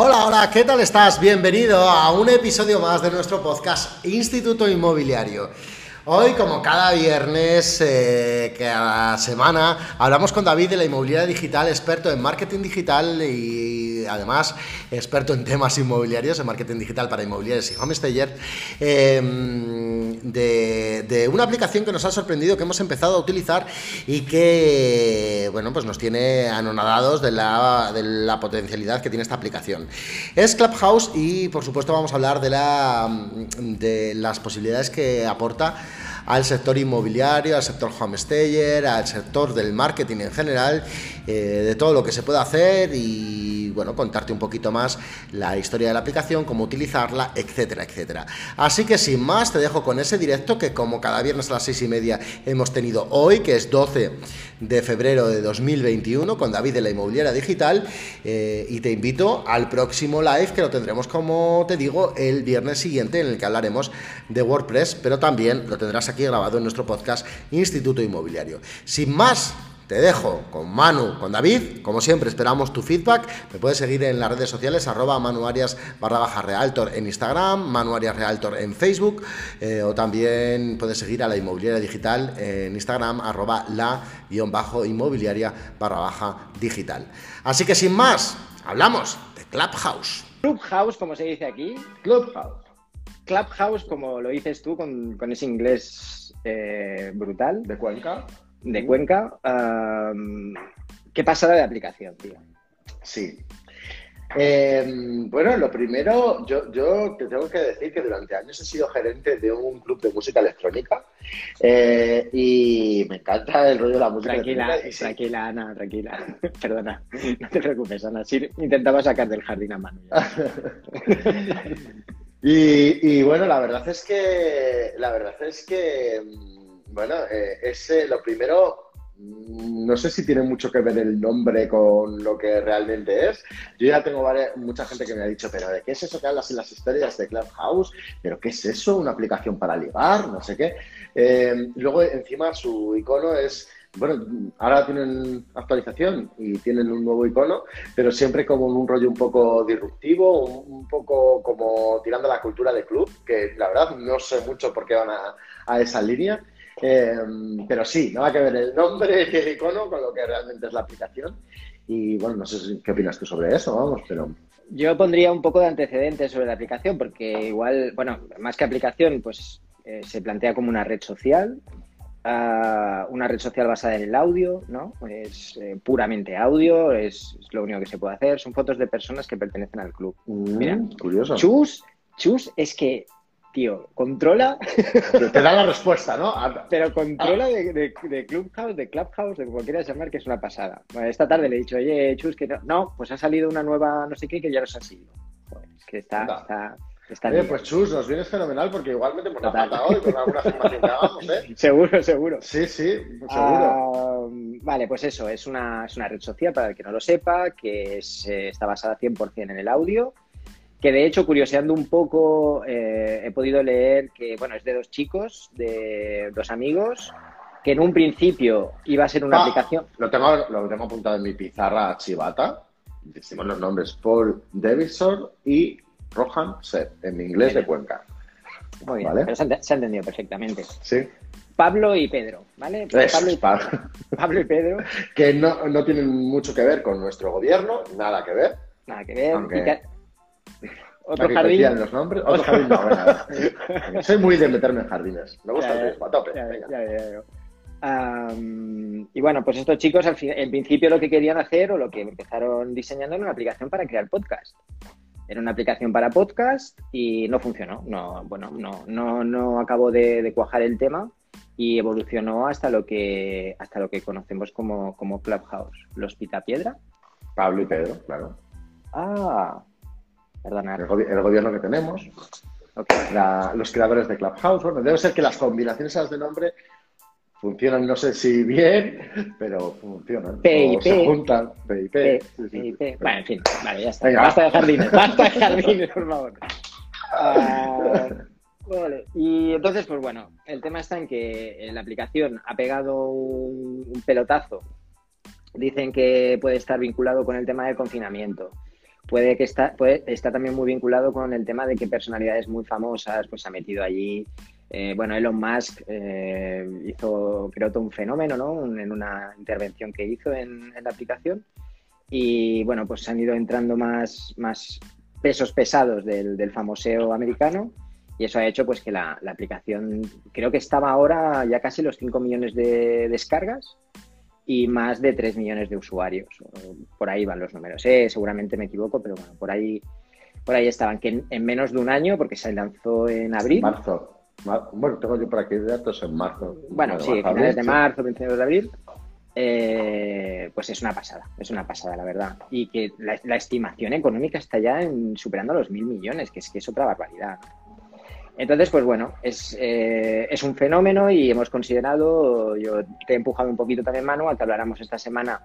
Hola, hola, ¿qué tal estás? Bienvenido a un episodio más de nuestro podcast Instituto Inmobiliario. Hoy, como cada viernes, eh, cada semana, hablamos con David de la inmobiliaria digital, experto en marketing digital y además experto en temas inmobiliarios, en marketing digital para inmobiliarios y homestayer, eh, de, de, una aplicación que nos ha sorprendido, que hemos empezado a utilizar y que, bueno, pues nos tiene anonadados de la, de la potencialidad que tiene esta aplicación. Es Clubhouse y, por supuesto, vamos a hablar de, la, de las posibilidades que aporta al sector inmobiliario, al sector homestayer, al sector del marketing en general, eh, de todo lo que se puede hacer y bueno, contarte un poquito más la historia de la aplicación, cómo utilizarla, etcétera, etcétera. Así que sin más, te dejo con ese directo que como cada viernes a las seis y media hemos tenido hoy, que es 12 de febrero de 2021, con David de la Inmobiliaria Digital, eh, y te invito al próximo live que lo tendremos, como te digo, el viernes siguiente, en el que hablaremos de WordPress, pero también lo tendrás aquí grabado en nuestro podcast Instituto Inmobiliario. Sin más, te dejo con Manu, con David. Como siempre, esperamos tu feedback. Me puedes seguir en las redes sociales, arroba manuarias barra baja realtor en Instagram, manuarias realtor en Facebook, eh, o también puedes seguir a la inmobiliaria digital en Instagram, arroba la guion bajo inmobiliaria barra baja digital. Así que sin más, hablamos de Clubhouse. Clubhouse, como se dice aquí. Clubhouse. Clubhouse, como lo dices tú, con, con ese inglés eh, brutal. ¿De Cuenca? De Cuenca. Um, ¿Qué pasada de aplicación, tío? Sí. Eh, bueno, lo primero, yo, yo, te tengo que decir que durante años he sido gerente de un club de música electrónica eh, y me encanta el rollo de la música tranquila, electrónica. Tranquila, Ana, tranquila. Perdona, no te preocupes, Ana. Sí, intentaba sacar del jardín a mano. Y, y, bueno, la verdad es que, la verdad es que, bueno, eh, ese, lo primero, no sé si tiene mucho que ver el nombre con lo que realmente es. Yo ya tengo varias, mucha gente que me ha dicho, pero ¿de qué es eso que hablas en las historias de Clubhouse? ¿Pero qué es eso? ¿Una aplicación para ligar? No sé qué. Eh, luego, encima, su icono es bueno, ahora tienen actualización y tienen un nuevo icono, pero siempre como un rollo un poco disruptivo, un, poco como tirando la cultura de club, que la verdad no sé mucho por qué van a, a esa línea. Eh, pero sí, nada que ver el nombre y el icono con lo que realmente es la aplicación. Y bueno, no sé qué opinas tú sobre eso, vamos, pero... Yo pondría un poco de antecedentes sobre la aplicación, porque igual, bueno, más que aplicación, pues eh, se plantea como una red social, Uh, una red social basada en el audio, ¿no? Es eh, puramente audio, es, es, lo único que se puede hacer. Son fotos de personas que pertenecen al club. Mm, Mira, curioso. Chus, Chus es que, tío, controla. Te da la respuesta, ¿no? Pero controla de, de, de, Clubhouse, de Clubhouse, de como quieras llamar, que es una pasada. Bueno, esta tarde le he dicho, oye, Chus, que no, no, pues ha salido una nueva no sé qué que ya nos ha seguido. Joder, es que está, no. está, Está Oye, pues Chus, nos vienes fenomenal porque igual metemos la pata hoy con alguna afirmación que hagamos, ¿eh? Seguro, seguro. Sí, sí, seguro. Uh, vale, pues eso, es una, es una red social para el que no lo sepa, que es, eh, está basada 100% en el audio, que de hecho, curioseando un poco, eh, he podido leer que, bueno, es de dos chicos, de dos amigos, que en un principio iba a ser una ah, aplicación... Lo tengo, lo tengo apuntado en mi pizarra chivata, decimos los nombres, Paul Davidson y Rohan Set, en mi inglés de Cuenca. Muy bien, ¿vale? pero se ha, se ha, entendido perfectamente. Sí. Pablo y Pedro, ¿vale? Pablo, y, Pablo. Pablo y Pedro. Que no, no, tienen mucho que ver con nuestro gobierno, nada que ver. Nada que ver. Aunque... Que... Otro jardín. los nombres. Otro jardín, no. Soy muy de meterme en jardines. Me gusta ya, el riesgo, a tope. Ya, venga. ya, Um, y bueno, pues estos chicos al fin, en principio lo que querían hacer o lo que empezaron diseñando era una aplicación para crear podcast. Era una aplicación para podcast y no funcionó. No, bueno, no, no, no acabó de, de, cuajar el tema y evolucionó hasta lo que hasta lo que conocemos como, como Clubhouse. Los Pitapiedra. Pablo y Pedro, claro. Ah, El, gobi el, gobierno que tenemos. Okay. La, los creadores de Clubhouse. Bueno, debe ser que las combinaciones esas de nombre funcionan, no sé si bien, pero funcionan. PIP. Se juntan. PIP. Sí, sí, sí. Bueno, en fin, vale, ya está. Venga. Basta de jardines, basta de jardines, por favor. Uh, vale. Y entonces, pues bueno, el tema está en que la aplicación ha pegado un, un pelotazo. Dicen que puede estar vinculado con el tema del confinamiento puede que está, está también muy vinculado con el tema de que personalidades muy famosas pues se ha metido allí. Eh, bueno, Elon Musk eh, hizo, creo, todo un fenómeno, ¿no? en una intervención que hizo en, la aplicación. Y bueno, pues han ido entrando más, más pesos pesados del, famoseo americano y eso ha hecho pues que la, aplicación, creo que estaba ahora ya casi los 5 millones de descargas y más de 3 millones de usuarios. Por ahí van los números. ¿eh? Seguramente me equivoco, pero bueno, por ahí, por ahí estaban. Que en, menos de un año, porque se lanzó en abril. Marzo. bueno, tengo yo por aquí datos en marzo. Bueno, sí, finales de marzo, principios de abril. Eh, pues es una pasada, es una pasada, la verdad. Y que la, estimación económica está ya en, superando los mil millones, que es que es otra barbaridad. Entonces, pues bueno, eh, es, un fenómeno y hemos considerado, yo te he empujado un poquito también, Manu, a que habláramos esta semana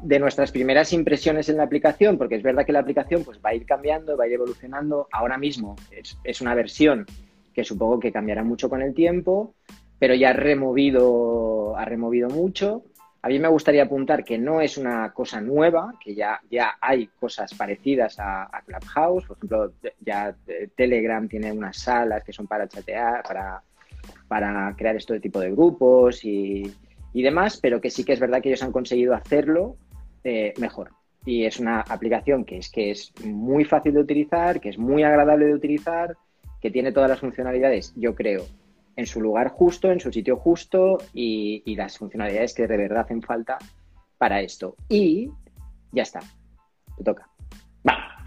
de nuestras primeras impresiones en la aplicación, porque es verdad que la aplicación pues, va a ir cambiando, va a ir evolucionando. Ahora mismo es, una versión que supongo que cambiará mucho con el tiempo, pero ya removido, ha removido mucho. A mí me gustaría apuntar que no es una cosa nueva, que ya, ya hay cosas parecidas a, Clubhouse. Por ejemplo, ya eh, Telegram tiene unas salas que son para chatear, para, para crear este tipo de grupos y, demás, pero que sí que es verdad que ellos han conseguido hacerlo eh, mejor. Y es una aplicación que es, que es muy fácil de utilizar, que es muy agradable de utilizar, que tiene todas las funcionalidades, yo creo, en su lugar justo, en su sitio justo y, las funcionalidades que de verdad hacen falta para esto. Y ya está. Te toca. Va.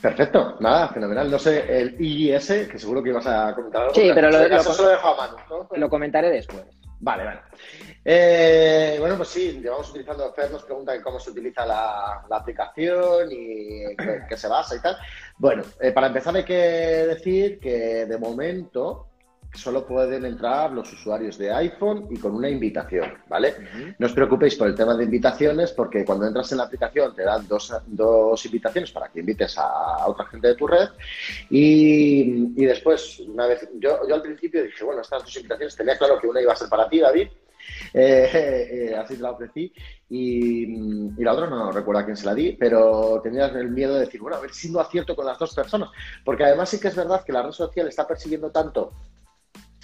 Perfecto, nada, fenomenal. No sé, el IIS, que seguro que ibas a comentar algo. Sí, pero lo, lo, dejo a mano. Lo comentaré después. Vale, vale. Eh, bueno, pues sí, llevamos utilizando, Fer nos pregunta cómo se utiliza la, aplicación y qué, se basa y tal. Bueno, eh, para empezar hay que decir que de momento solo pueden entrar los usuarios de iPhone y con una invitación, ¿vale? No os preocupéis por el tema de invitaciones porque cuando entras en la aplicación te dan dos, dos invitaciones para que invites a, otra gente de tu red y, después, una vez, yo, yo al principio dije, bueno, estas dos invitaciones tenía claro que una iba a ser para ti, David, eh, eh, así te la ofrecí. Y, la otra no, recuerdo a quién se la di, pero tenía el miedo de decir, bueno, a ver si no acierto con las dos personas. Porque además sí que es verdad que la red social está persiguiendo tanto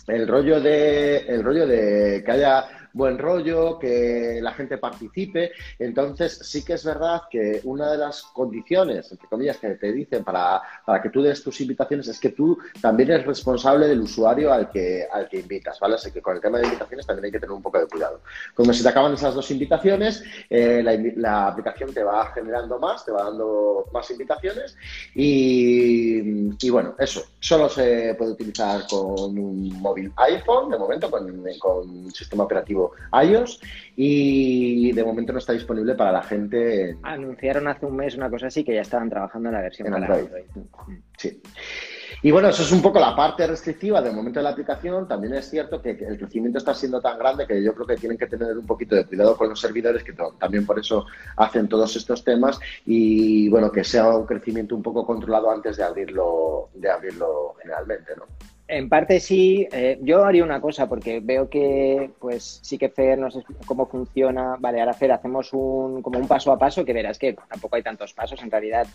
el rollo de el rollo de que haya buen rollo, que la gente participe. Entonces, sí que es verdad que una de las condiciones, entre comillas, que te dicen para, para que tú des tus invitaciones es que tú también eres responsable del usuario al que, al que invitas, ¿vale? Así que con el tema de invitaciones también hay que tener un poco de cuidado. Cuando se te acaban esas dos invitaciones, eh, la, aplicación te va generando más, te va dando más invitaciones y, y, bueno, eso, solo se puede utilizar con un móvil iPhone, de momento, con, con sistema operativo iOS y de momento no está disponible para la gente. Anunciaron hace un mes una cosa así que ya estaban trabajando en la versión en Android. Sí. Y bueno, eso es un poco la parte restrictiva del momento de la aplicación. También es cierto que el crecimiento está siendo tan grande que yo creo que tienen que tener un poquito de cuidado con los servidores, que también por eso hacen todos estos temas. Y bueno, que sea un crecimiento un poco controlado antes de abrirlo, de abrirlo generalmente, ¿no? En parte sí, eh, yo haría una cosa porque veo que pues sí que Fer no sé cómo funciona. Vale, ahora Fer hacemos un como un paso a paso que verás que tampoco hay tantos pasos. En realidad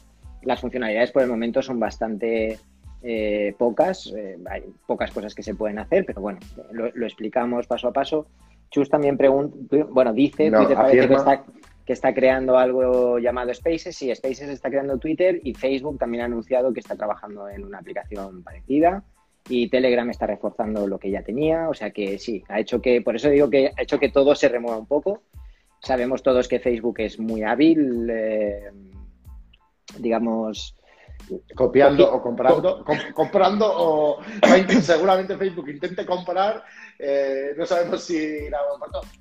las funcionalidades por el momento son bastante eh, pocas. Eh, hay pocas cosas que se pueden hacer, pero bueno, lo, explicamos paso a paso. Chus también pregunta, bueno, dice, que está, que está creando algo llamado Spaces. Sí, Spaces está creando Twitter y Facebook también ha anunciado que está trabajando en una aplicación parecida y Telegram está reforzando lo que ya tenía, o sea que sí, ha hecho que, por eso digo que ha hecho que todo se remueva un poco. Sabemos todos que Facebook es muy hábil, eh, digamos... Copiando o comprando, comprando o seguramente Facebook intente comprar, eh, no sabemos si irá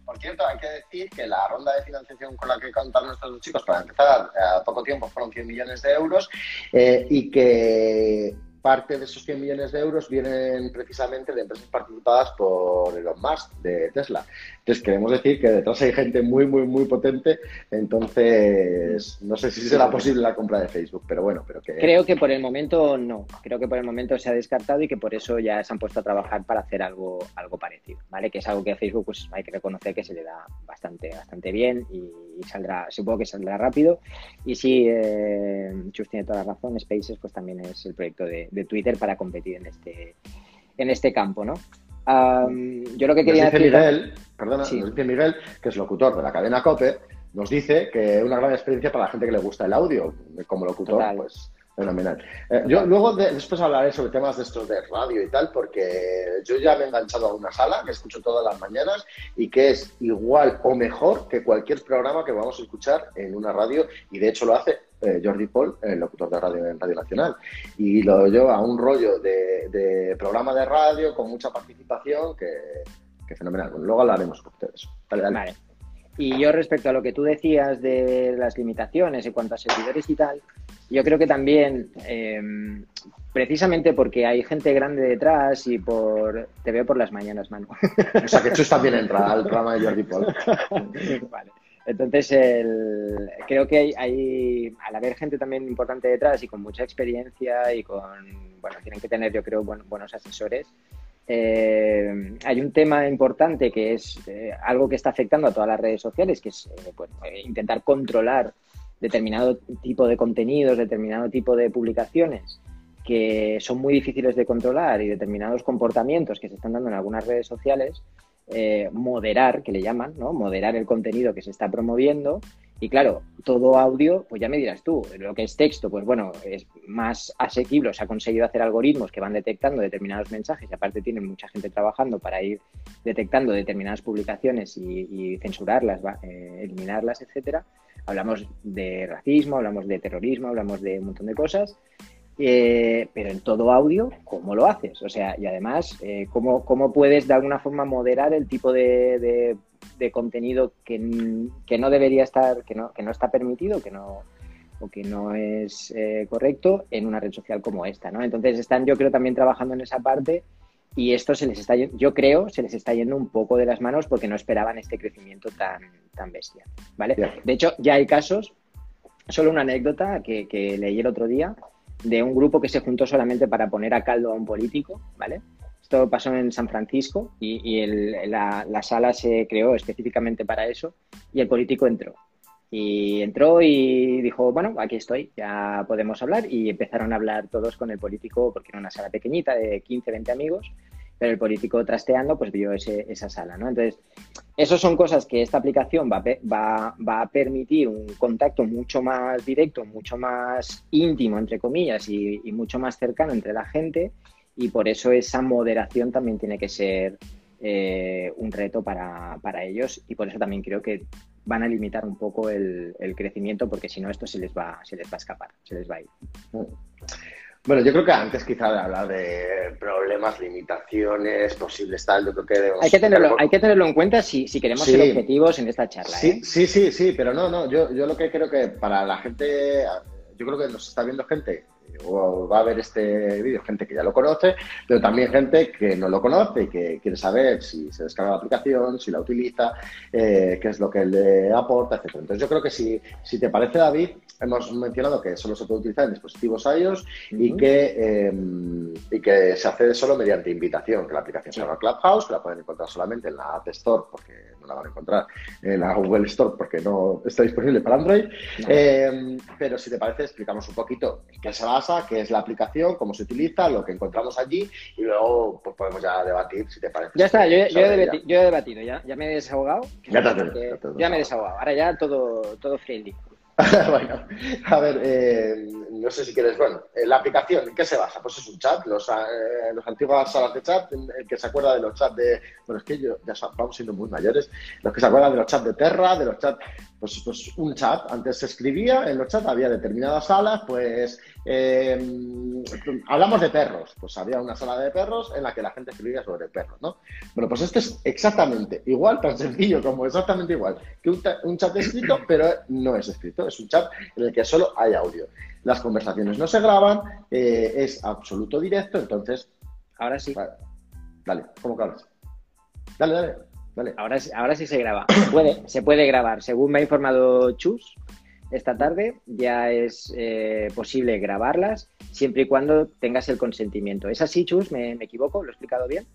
Por cierto, hay que decir que la ronda de financiación con la que contaron nuestros chicos para empezar a poco tiempo fueron 100 millones de euros eh, y que parte de esos 100 millones de euros vienen precisamente de empresas participadas por Elon Musk de Tesla. Entonces, queremos decir que detrás hay gente muy, muy, muy potente. Entonces, no sé si será posible la compra de Facebook, pero bueno, pero que... Creo que por el momento no. Creo que por el momento se ha descartado y que por eso ya se han puesto a trabajar para hacer algo, algo parecido, ¿vale? Que es algo que a Facebook pues hay que reconocer que se le da bastante, bastante bien y, saldrá, supongo que saldrá rápido. Y sí, eh, Chus tiene toda la razón, Spaces pues también es el proyecto de, de Twitter para competir en este, en este campo, ¿no? yo lo que quería decir... Miguel, perdona, dice Miguel, que es locutor de la cadena COPE, nos dice que es una gran experiencia para la gente que le gusta el audio. Como locutor, pues fenomenal. Eh, yo luego después hablaré sobre temas de estos de radio y tal, porque yo ya me he enganchado a una sala que escucho todas las mañanas y que es igual o mejor que cualquier programa que vamos a escuchar en una radio y de hecho lo hace eh, Jordi Paul, el locutor de radio en Radio Nacional. Y lo lleva a un rollo de, programa de radio con mucha participación que, fenomenal. luego hablaremos con ustedes. Vale, Y yo respecto a lo que tú decías de las limitaciones en cuanto a servidores y tal, yo creo que también, em, precisamente porque hay gente grande detrás y por... Te veo por las mañanas, Manu. O sea, que tú también entra al programa de Jordi Paul. vale. Entonces, el, creo que hay, al haber gente también importante detrás y con mucha experiencia y con, bueno, tienen que tener, yo creo, buenos asesores. Eh, hay un tema importante que es eh, algo que está afectando a todas las redes sociales, que es eh, intentar controlar determinado tipo de contenidos, determinado tipo de publicaciones que son muy difíciles de controlar y determinados comportamientos que se están dando en algunas redes sociales eh, moderar, que le llaman, ¿no? Moderar el contenido que se está promoviendo. Y claro, todo audio, pues ya me dirás tú, lo que es texto, pues bueno, es más asequible, se ha conseguido hacer algoritmos que van detectando determinados mensajes y aparte tienen mucha gente trabajando para ir detectando determinadas publicaciones y, censurarlas, eh, eliminarlas, etcétera. Hablamos de racismo, hablamos de terrorismo, hablamos de un montón de cosas eh, pero en todo audio, ¿cómo lo haces? O sea, y además, eh, ¿cómo, ¿cómo, puedes de alguna forma moderar el tipo de, de, contenido que, que, no debería estar, que no, que no está permitido, que no, o que no es eh, correcto en una red social como esta, ¿no? Entonces están, yo creo, también trabajando en esa parte y esto se les está, yo creo, se les está yendo un poco de las manos porque no esperaban este crecimiento tan, tan bestia, ¿vale? De hecho, ya hay casos, solo una anécdota que, que leí el otro día, de un grupo que se juntó solamente para poner a caldo a un político, ¿vale? Esto pasó en San Francisco y, la, sala se creó específicamente para eso y el político entró. Y entró y dijo, bueno, aquí estoy, ya podemos hablar. Y empezaron a hablar todos con el político, porque era una sala pequeñita de 15, 20 amigos, pero el político trasteando pues vio ese, esa sala, ¿no? Entonces, esas son cosas que esta aplicación va, va, va, a permitir un contacto mucho más directo, mucho más íntimo, entre comillas, y, mucho más cercano entre la gente, y por eso esa moderación también tiene que ser eh, un reto para, para, ellos, y por eso también creo que van a limitar un poco el, el crecimiento, porque si no esto se les va, se les va a escapar, se les va a ir. Bueno, yo creo que antes quizá de hablar de problemas, limitaciones, posibles tal, yo creo que Hay que tenerlo, hay que tenerlo en cuenta si, si queremos ser objetivos en esta charla. Sí, ¿eh? sí, sí, sí, pero no, no, yo, yo lo que creo que para la gente, yo creo que nos está viendo gente o va a ver este vídeo gente que ya lo conoce, pero también gente que no lo conoce y que quiere saber si se descarga la aplicación, si la utiliza, eh, qué es lo que le aporta, etc. Entonces yo creo que si, si te parece, David, hemos mencionado que solo se puede utilizar en dispositivos iOS y, que, em, y que se accede solo mediante invitación, que la aplicación se llama Clubhouse, que la pueden encontrar solamente en la App Store, porque no la van a encontrar en la Google Store, porque no está disponible para Android. Em, pero si te parece, explicamos un poquito en qué se basa, qué es la aplicación, cómo se utiliza, lo que encontramos allí y luego pues, podemos ya debatir, si te parece. Ya está, yo, yo, he, debatido, ya, ya me he desahogado. Ya, ya me he desahogado, ahora ya todo, todo friendly. bueno, a ver, eh, no sé si quieres, bueno, eh, la aplicación, ¿en qué se basa? Pues es un chat, los, eh, los antiguas salas de chat, el que se acuerda de los chats de, bueno, es que yo, ya vamos siendo muy mayores, los que se acuerdan de los chats de Terra, de los chats, pues, pues un chat, antes se escribía, en los chats había determinadas salas, pues eh, hablamos de perros, pues había una sala de perros en la que la gente escribía sobre perros, ¿no? Bueno, pues este es exactamente igual, tan sencillo como exactamente igual que un, chat escrito, pero no es escrito, es un chat en el que solo hay audio. Las conversaciones no se graban, eh, es absoluto directo, entonces... Ahora sí. Dale, ¿cómo que hablas? Dale, dale. Dale. Ahora, ahora sí se graba. Se puede, se puede grabar. Según me ha informado Chus, esta tarde ya es eh, posible grabarlas siempre y cuando tengas el consentimiento. ¿Es así, Chus? ¿Me, equivoco? ¿Lo he explicado bien?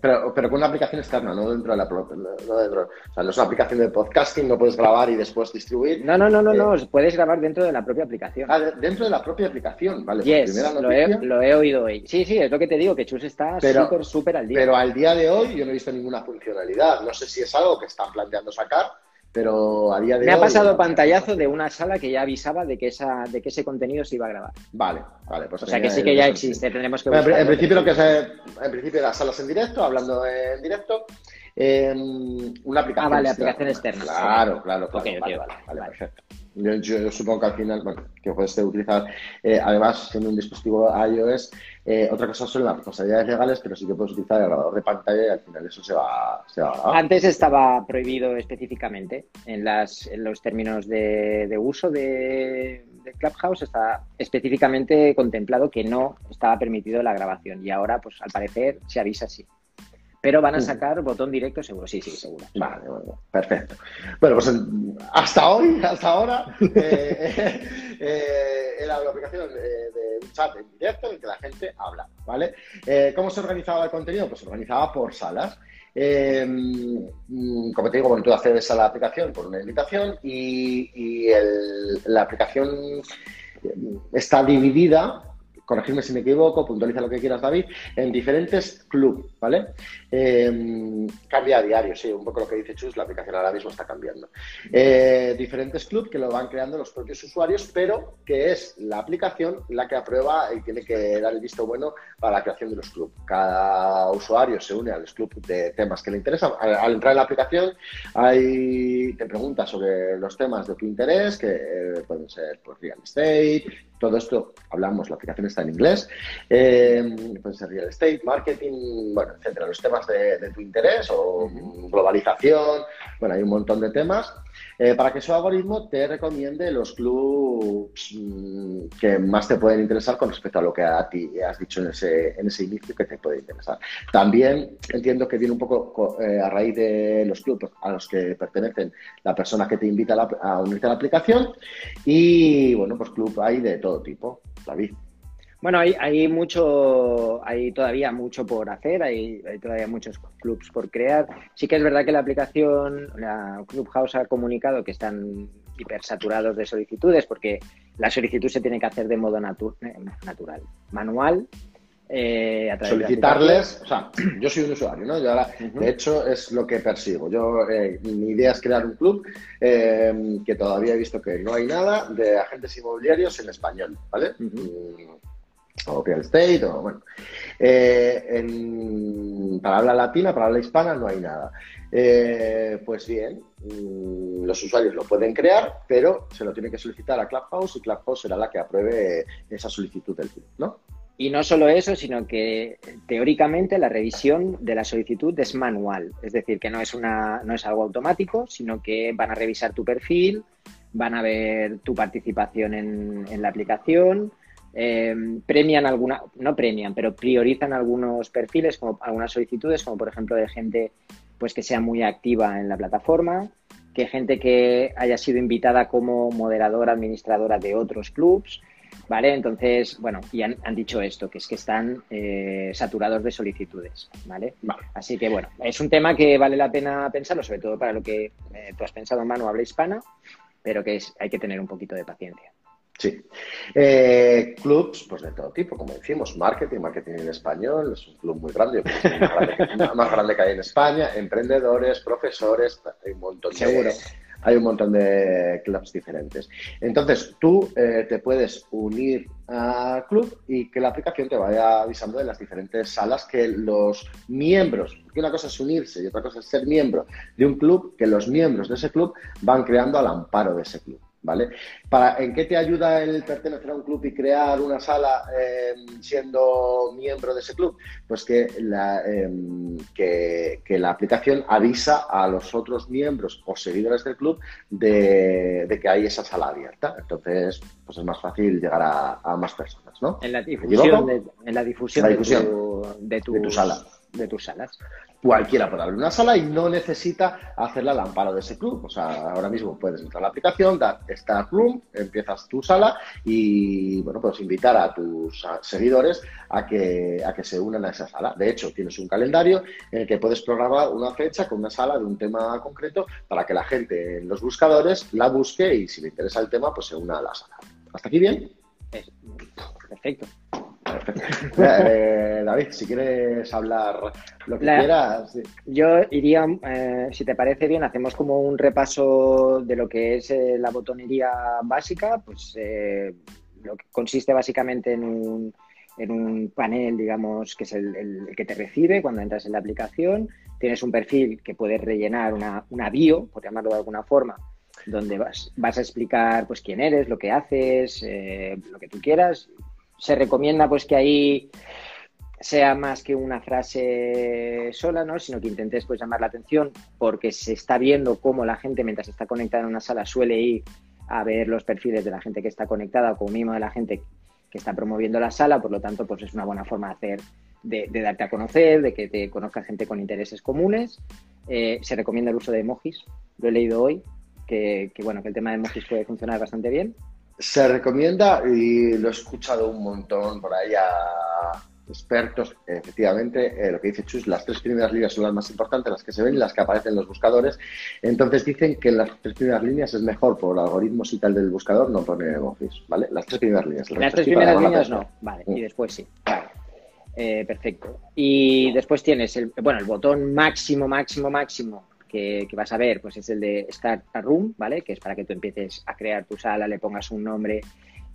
Pero, pero, con una aplicación externa, no dentro de la no dentro, o sea, no es una aplicación de podcasting, no puedes grabar y después distribuir. No, no, no, no, no, eh, puedes grabar dentro de la propia aplicación. Ah, dentro de la propia aplicación, vale. Yes, lo, he, lo, he, oído hoy. Sí, sí, es lo que te digo, que Chus está súper, súper al día. Pero al día de hoy yo no he visto ninguna funcionalidad. No sé si es algo que están planteando sacar, pero a día de Me ha pasado pantallazo de una sala que ya avisaba de que esa, de que ese contenido se iba a grabar. Vale, vale, pues. O sea que sí que ya existe, tendremos que En, principio lo que es, en principio las salas en directo, hablando en directo, una aplicación. Ah, vale, aplicación externa. Claro, claro, claro. vale, vale, perfecto. Yo, supongo que al final, bueno, que puedes utilizar, eh, además, siendo un dispositivo iOS, eh, otra cosa son las responsabilidades legales, pero sí que puedes utilizar el grabador de pantalla y al final eso se va, se va Antes estaba prohibido específicamente en, las, en los términos de, de uso de, de, Clubhouse, está específicamente contemplado que no estaba permitido la grabación y ahora, pues al parecer, se avisa así. Pero van a sacar botón directo seguro, sí, sí, seguro. Vale, bueno, perfecto. Bueno, pues hasta hoy, hasta ahora, eh, eh, la aplicación de, un chat en directo en el que la gente habla, ¿vale? Eh, ¿Cómo se organizaba el contenido? Pues se organizaba por salas. Mm, como te digo, bueno, tú accedes a la aplicación por una invitación y, la aplicación está dividida corregirme si me equivoco, puntualiza lo que quieras, David, en diferentes clubs, ¿vale? Em, cambia a diario, sí, un poco lo que dice Chus, la aplicación ahora mismo está cambiando. Eh, diferentes clubs que lo van creando los propios usuarios, pero que es la aplicación la que aprueba y tiene que dar el visto bueno para la creación de los clubs. Cada usuario se une a los clubs de temas que le interesan. Al, entrar en la aplicación, hay, te pregunta sobre los temas de tu interés, que eh, pueden ser pues, real estate, todo esto hablamos, la aplicación está en inglés. Eh, puede ser real estate, marketing, bueno, etcétera. Los temas de, tu interés o globalización. Bueno, hay un montón de temas. Eh, para que su algoritmo te recomiende los clubs mm, que más te pueden interesar con respecto a lo que a ti has dicho en ese, en ese inicio que te puede interesar. También entiendo que viene un poco eh, a raíz de los clubs a los que pertenecen la persona que te invita a, unirte a la aplicación y, bueno, pues club hay de todo tipo, David. Bueno, hay, hay mucho, hay todavía mucho por hacer, hay, todavía muchos clubs por crear. Sí que es verdad que la aplicación, la Clubhouse ha comunicado que están hipersaturados de solicitudes porque la solicitud se tiene que hacer de modo eh, natural, manual. Eh, Solicitarles, o sea, yo soy un usuario, ¿no? Yo De hecho, es lo que persigo. Yo, eh, mi idea es crear un club que todavía he visto que no hay nada de agentes inmobiliarios en español, ¿vale? O real estate, o bueno. Eh, para habla latina, para habla hispana, no hay nada. Eh, pues bien, mm, los usuarios lo pueden crear, pero se lo tiene que solicitar a Clubhouse y Clubhouse será la que apruebe esa solicitud del club, ¿no? Y no solo eso, sino que teóricamente la revisión de la solicitud es manual, es decir, que no es, una, no es algo automático, sino que van a revisar tu perfil, van a ver tu participación en la aplicación, eh, premian alguna, no premian, pero priorizan algunos perfiles, como algunas solicitudes, como por ejemplo de gente pues que sea muy activa en la plataforma, que gente que haya sido invitada como moderadora, administradora de otros clubs, ¿vale? Entonces, bueno, y han, dicho esto, que es que están eh, saturados de solicitudes, ¿vale? Así que, bueno, es un tema que vale la pena pensarlo, sobre todo para lo que eh, tú has pensado, Manu, habla hispana, pero que es, hay que tener un poquito de paciencia. Sí. Eh, clubs, pues de todo tipo, como decimos, marketing, marketing en español, es un club muy grande, más, grande que, hay en España, emprendedores, profesores, hay un montón de, hay un montón de clubs diferentes. Entonces, tú eh, te puedes unir al club y que la aplicación te vaya avisando de las diferentes salas que los miembros, porque una cosa es unirse y otra cosa es ser miembro de un club, que los miembros de ese club van creando al amparo de ese club. ¿Vale? Para, ¿En qué te ayuda el pertenecer a un club y crear una sala eh, siendo miembro de ese club? Pues que la, em, que, la aplicación avisa a los otros miembros o seguidores del club de, que hay esa sala abierta. Entonces, pues es más fácil llegar a, más personas, ¿no? En la difusión, de, en la difusión, de, tu, tu, sala. De tus salas cualquiera puede abrir una sala y no necesita hacerla al amparo de ese club. O sea, ahora mismo puedes entrar a la aplicación, dar Start Room, empiezas tu sala y, bueno, puedes invitar a tus seguidores a que, a que se unan a esa sala. De hecho, tienes un calendario en el que puedes programar una fecha con una sala de un tema concreto para que la gente en los buscadores la busque y si le interesa el tema, pues se una a la sala. ¿Hasta aquí bien? Perfecto. Eh, David, si quieres hablar lo que quieras. Yo iría, eh, si te parece bien, hacemos como un repaso de lo que es eh, la botonería básica, pues lo que consiste básicamente en un, en un panel, digamos, que es el, que te recibe cuando entras en la aplicación. Tienes un perfil que puedes rellenar una, una bio, por llamarlo de alguna forma, donde vas, vas a explicar pues quién eres, lo que haces, lo que tú quieras, se recomienda pues que ahí sea más que una frase sola, ¿no? sino que intentes pues llamar la atención porque se está viendo cómo la gente mientras está conectada en una sala suele ir a ver los perfiles de la gente que está conectada o como mismo de la gente que está promoviendo la sala, por lo tanto pues es una buena forma de hacer de, darte a conocer, de que te conozca gente con intereses comunes. Eh, se recomienda el uso de emojis, lo he leído hoy, que bueno, que el tema de emojis puede funcionar bastante bien. Se recomienda, y lo he escuchado un montón por ahí a expertos, efectivamente, eh, lo que dice Chus, las tres primeras líneas son las más importantes, las que se ven y las que aparecen en los buscadores. Entonces dicen que las tres primeras líneas es mejor por algoritmos y tal del buscador no poner emojis, ¿vale? Las tres primeras líneas. Las, tres primeras líneas no, vale, y mm. después sí. Eh, perfecto. Y después tienes el, bueno, el botón máximo, máximo, máximo que, vas a ver, pues es el de Start a Room, ¿vale? Que es para que tú empieces a crear tu sala, le pongas un nombre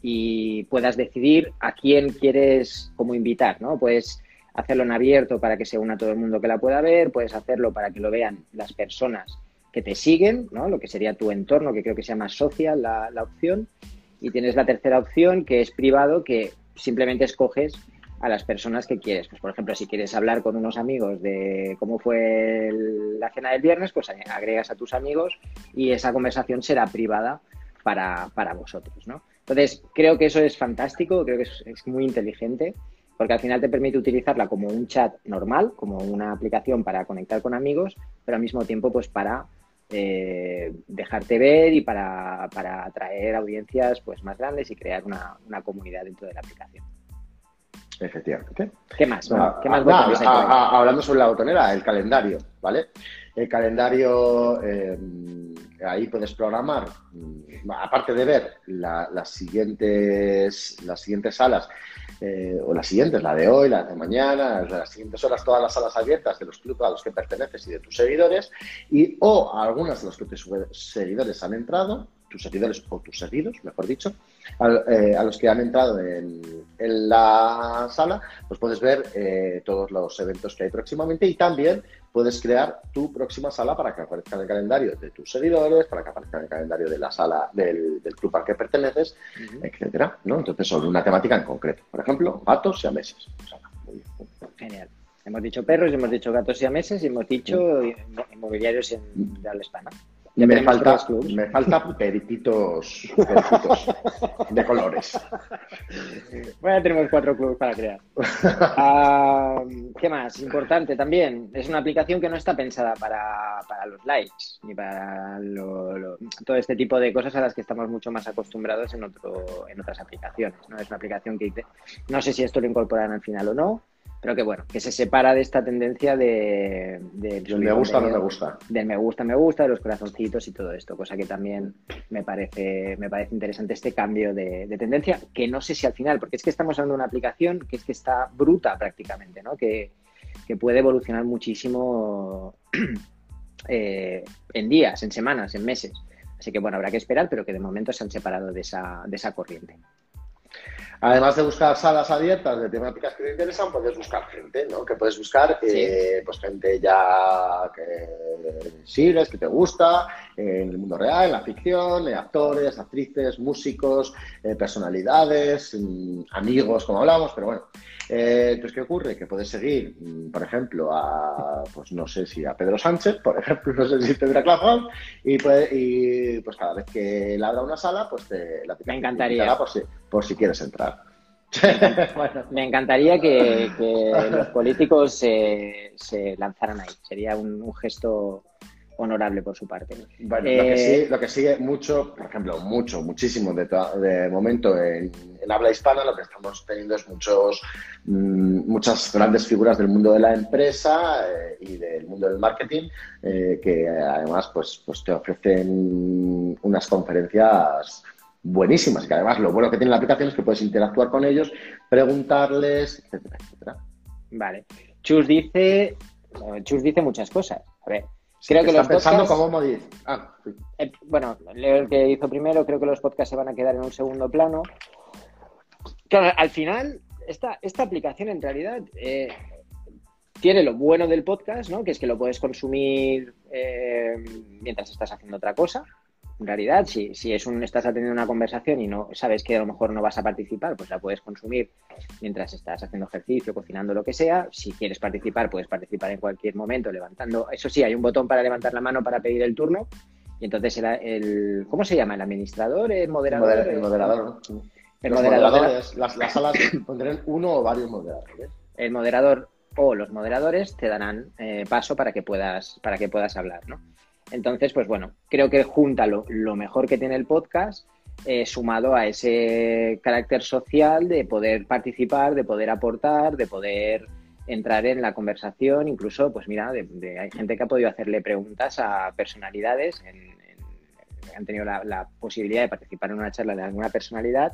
y puedas decidir a quién quieres como invitar, ¿no? Puedes hacerlo en abierto para que se una todo el mundo que la pueda ver, puedes hacerlo para que lo vean las personas que te siguen, ¿no? Lo que sería tu entorno, que creo que se llama social la, la opción. Y tienes la tercera opción, que es privado, que simplemente escoges a las personas que quieres. Pues, por ejemplo, si quieres hablar con unos amigos de cómo fue la cena del viernes, pues agregas a tus amigos y esa conversación será privada para, vosotros, ¿no? Entonces, creo que eso es fantástico, creo que es, muy inteligente, porque al final te permite utilizarla como un chat normal, como una aplicación para conectar con amigos, pero al mismo tiempo, pues para eh, dejarte ver y para, atraer audiencias pues más grandes y crear una comunidad dentro de la aplicación. Efectivamente. ¿Qué más? Ah, ah, hablando sobre la botonera, el calendario, ¿vale? El calendario, eh, ahí puedes programar, mm, aparte de ver las, siguientes, las siguientes salas, eh, o las siguientes, la de hoy, la de mañana, las siguientes horas, todas las salas abiertas de los clubes a los que perteneces y de tus seguidores, y o algunas de los que tus seguidores han entrado, tus seguidores o tus seguidos, mejor dicho, eh, a, los que han entrado en, la sala, pues puedes ver eh, todos los eventos que hay próximamente y también puedes crear tu próxima sala para que aparezca en el calendario de tus seguidores, para que aparezca en el calendario de la sala del, club al que perteneces, etcétera, ¿no? Entonces, sobre una temática en concreto. Por ejemplo, gatos y meses. Genial. Hemos dicho perros, hemos dicho gatos y meses y hemos dicho inmobiliarios en, de Hispana me falta, me falta periquitos, de colores. Bueno, tenemos cuatro clubes para crear. Ah, ¿Qué más? Importante también, es una aplicación que no está pensada para, los likes ni para todo este tipo de cosas a las que estamos mucho más acostumbrados en, otro, en otras aplicaciones. ¿no? Es una aplicación que no sé si esto lo incorporarán al final o no, pero que bueno, que se separa de esta tendencia de... me gusta no me gusta. Del me gusta, me gusta, de los corazoncitos y todo esto, cosa que también me parece, me parece interesante este cambio de, tendencia, que no sé si al final, porque es que estamos hablando de una aplicación que es que está bruta prácticamente, ¿no? Que, puede evolucionar muchísimo eh, en días, en semanas, en meses. Así que bueno, habrá que esperar, pero que de momento se han separado de esa, de esa corriente. Además de buscar salas abiertas de temáticas que te interesan, puedes buscar gente, ¿no? Que puedes buscar, eh, pues gente ya que sigues, que te gusta, en el mundo real, en la ficción, actores, actrices, músicos, eh, personalidades, mm, amigos, como hablamos, pero bueno. Eh, entonces, ¿qué ocurre? Que puedes seguir, mm, por ejemplo, a, pues no sé si a Pedro Sánchez, por ejemplo, no sé si tendrá Clafón, y, y pues cada vez que le abra una sala, pues te la Me encantaría. Por si, por si quieres entrar. Me encantaría que, los políticos se, lanzaran ahí. Sería un gesto honorable por su parte. Bueno, lo, que sí, eh, lo que sigue mucho, por ejemplo, mucho, muchísimo de, de momento en, habla hispana, lo que estamos teniendo es muchos, mm, muchas grandes figuras del mundo de la empresa eh, y del mundo del marketing eh, que además pues, pues te ofrecen unas conferencias buenísimas y que además lo bueno que tiene la aplicación es que puedes interactuar con ellos, preguntarles, etcétera, etcétera. Vale. Chus dice, Chus dice muchas cosas. A ver, Creo que los pensando cómo ah, eh, bueno, leo el que hizo primero, creo que los podcasts se van a quedar en un segundo plano. Claro, al final, esta, esta aplicación en realidad eh, tiene lo bueno del podcast, ¿no? Que es que lo puedes consumir eh, mientras estás haciendo otra cosa en realidad, si, si es un, estás atendiendo una conversación y no sabes que a lo mejor no vas a participar, pues la puedes consumir mientras estás haciendo ejercicio, cocinando, lo que sea. Si quieres participar, puedes participar en cualquier momento levantando. Eso sí, hay un botón para levantar la mano para pedir el turno. Y entonces el, el ¿cómo se llama? ¿El administrador? ¿El moderador? el moderador. El los moderador moderadores, las, las, salas pondrán uno o varios moderadores. El moderador o los moderadores te darán eh, paso para que puedas para que puedas hablar, ¿no? Entonces, pues bueno, creo que junta lo, mejor que tiene el podcast eh, sumado a ese carácter social de poder participar, de poder aportar, de poder entrar en la conversación, incluso, pues mira, hay gente que ha podido hacerle preguntas a personalidades, han tenido la, la, posibilidad de participar en una charla de alguna personalidad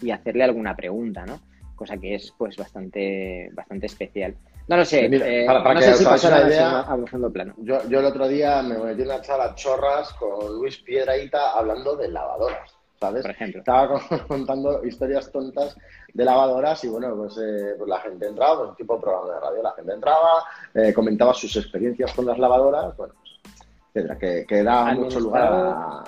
y hacerle alguna pregunta, ¿no? Cosa que es pues bastante, bastante especial. No lo sé. Eh, para, no sé si la idea, plano. Yo, yo el otro día me metí en una charla chorras con Luis Piedraíta hablando de lavadoras. ¿sabes? Por ejemplo. Estaba contando historias tontas de lavadoras y bueno, pues, eh, pues la gente entraba, pues, tipo programa de radio, la gente entraba, eh, comentaba sus experiencias con las lavadoras, bueno, pues, que, que da mucho lugar a,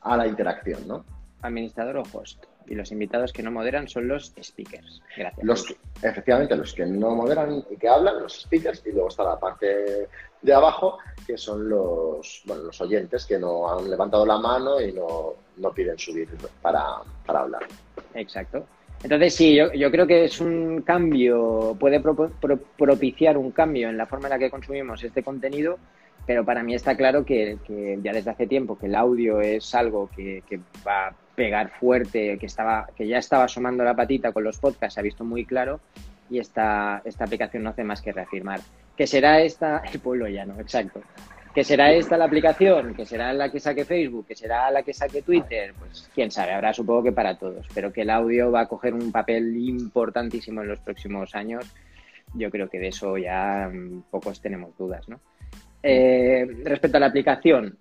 a, la interacción, ¿no? Administrador o host y los invitados que no moderan son los speakers. Gracias. Los efectivamente, los que no moderan y que hablan, los speakers, y luego está la parte de abajo, que son los, bueno, los oyentes que no han levantado la mano y no, no piden subir para, para hablar. Exacto. Entonces, sí, yo, yo, creo que es un cambio, puede propiciar un cambio en la forma en la que consumimos este contenido, pero para mí está claro que, que ya desde hace tiempo que el audio es algo que, que va pegar fuerte, que, estaba, que ya estaba asomando la patita con los podcasts, se ha visto muy claro y esta, esta aplicación no hace más que reafirmar. ¿Que será esta el pueblo llano? Exacto. ¿Que será esta la aplicación? ¿Que será la que saque Facebook? ¿Que será la que saque Twitter? Pues quién sabe, habrá supongo que para todos, pero que el audio va a coger un papel importantísimo en los próximos años, yo creo que de eso ya mm, pocos tenemos dudas, ¿no? Eh, respecto a la aplicación,